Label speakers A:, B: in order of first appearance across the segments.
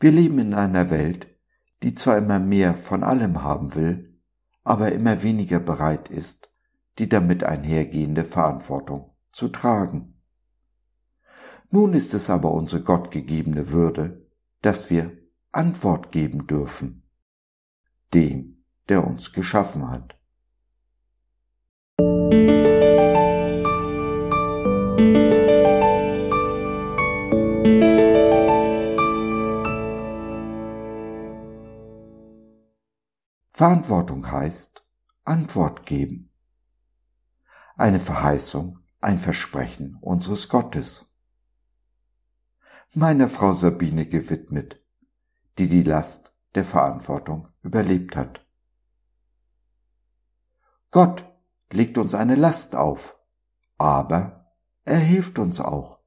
A: Wir leben in einer Welt, die zwar immer mehr von allem haben will, aber immer weniger bereit ist, die damit einhergehende Verantwortung zu tragen. Nun ist es aber unsere gottgegebene Würde, dass wir Antwort geben dürfen, dem, der uns geschaffen hat. Verantwortung heißt Antwort geben. Eine Verheißung, ein Versprechen unseres Gottes. Meiner Frau Sabine gewidmet, die die Last der Verantwortung überlebt hat. Gott legt uns eine Last auf, aber er hilft uns auch.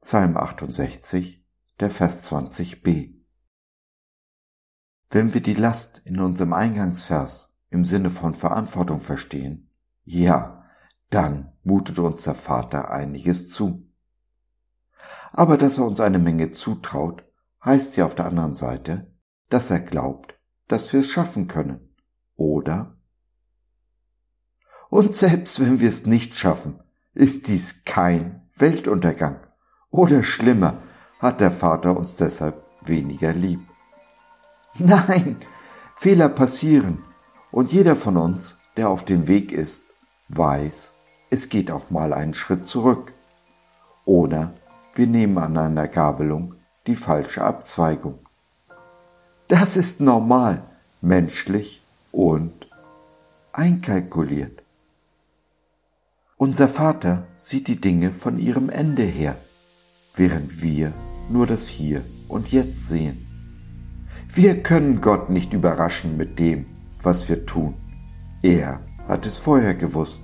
A: Psalm 68, der Vers 20b. Wenn wir die Last in unserem Eingangsvers im Sinne von Verantwortung verstehen, ja, dann mutet uns der Vater einiges zu. Aber dass er uns eine Menge zutraut, heißt ja auf der anderen Seite, dass er glaubt, dass wir es schaffen können, oder? Und selbst wenn wir es nicht schaffen, ist dies kein Weltuntergang. Oder schlimmer, hat der Vater uns deshalb weniger lieb. Nein, Fehler passieren und jeder von uns, der auf dem Weg ist, weiß, es geht auch mal einen Schritt zurück. Oder wir nehmen an einer Gabelung die falsche Abzweigung. Das ist normal, menschlich und einkalkuliert. Unser Vater sieht die Dinge von ihrem Ende her, während wir nur das Hier und Jetzt sehen. Wir können Gott nicht überraschen mit dem, was wir tun. Er hat es vorher gewusst.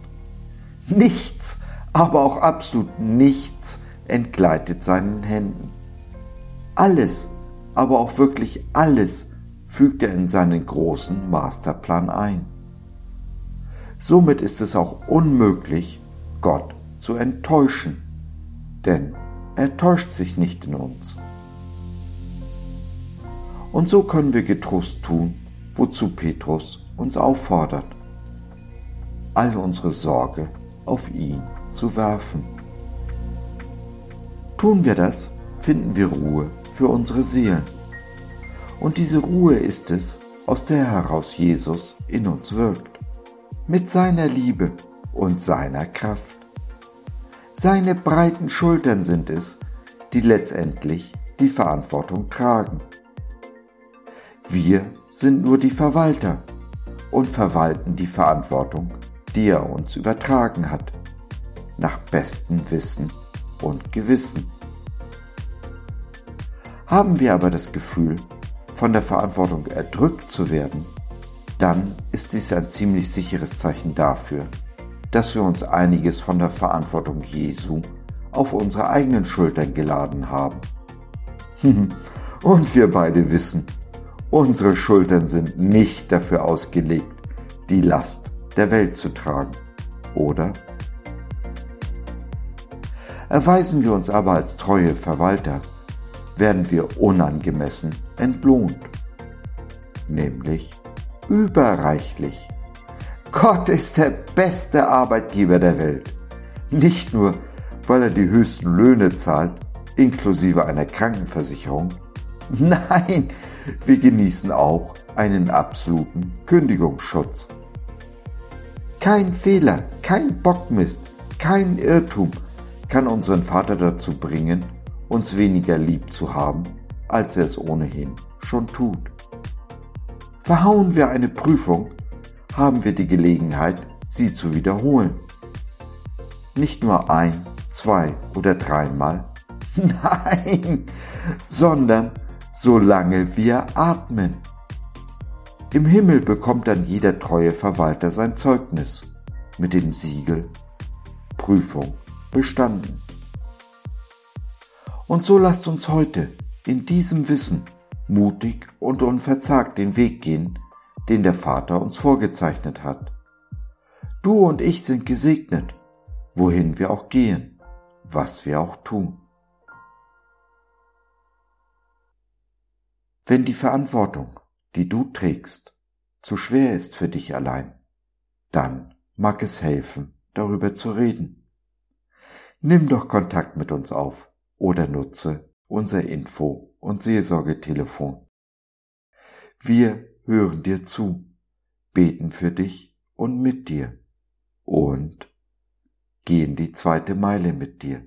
A: Nichts, aber auch absolut nichts entgleitet seinen Händen. Alles, aber auch wirklich alles fügt er in seinen großen Masterplan ein. Somit ist es auch unmöglich, Gott zu enttäuschen, denn er täuscht sich nicht in uns. Und so können wir getrost tun, wozu Petrus uns auffordert, all unsere Sorge auf ihn zu werfen. Tun wir das, finden wir Ruhe für unsere Seelen. Und diese Ruhe ist es, aus der heraus Jesus in uns wirkt, mit seiner Liebe und seiner Kraft. Seine breiten Schultern sind es, die letztendlich die Verantwortung tragen. Wir sind nur die Verwalter und verwalten die Verantwortung, die er uns übertragen hat, nach bestem Wissen und Gewissen. Haben wir aber das Gefühl, von der Verantwortung erdrückt zu werden, dann ist dies ein ziemlich sicheres Zeichen dafür, dass wir uns einiges von der Verantwortung Jesu auf unsere eigenen Schultern geladen haben. und wir beide wissen, Unsere Schultern sind nicht dafür ausgelegt, die Last der Welt zu tragen, oder? Erweisen wir uns aber als treue Verwalter, werden wir unangemessen entlohnt, nämlich überreichlich. Gott ist der beste Arbeitgeber der Welt, nicht nur, weil er die höchsten Löhne zahlt, inklusive einer Krankenversicherung, nein, wir genießen auch einen absoluten Kündigungsschutz. Kein Fehler, kein Bockmist, kein Irrtum kann unseren Vater dazu bringen, uns weniger lieb zu haben, als er es ohnehin schon tut. Verhauen wir eine Prüfung, haben wir die Gelegenheit, sie zu wiederholen. Nicht nur ein, zwei oder dreimal, nein, sondern solange wir atmen. Im Himmel bekommt dann jeder treue Verwalter sein Zeugnis mit dem Siegel Prüfung bestanden. Und so lasst uns heute in diesem Wissen mutig und unverzagt den Weg gehen, den der Vater uns vorgezeichnet hat. Du und ich sind gesegnet, wohin wir auch gehen, was wir auch tun. Wenn die Verantwortung, die du trägst, zu schwer ist für dich allein, dann mag es helfen, darüber zu reden. Nimm doch Kontakt mit uns auf oder nutze unser Info- und Seelsorgetelefon. Wir hören dir zu, beten für dich und mit dir und gehen die zweite Meile mit dir.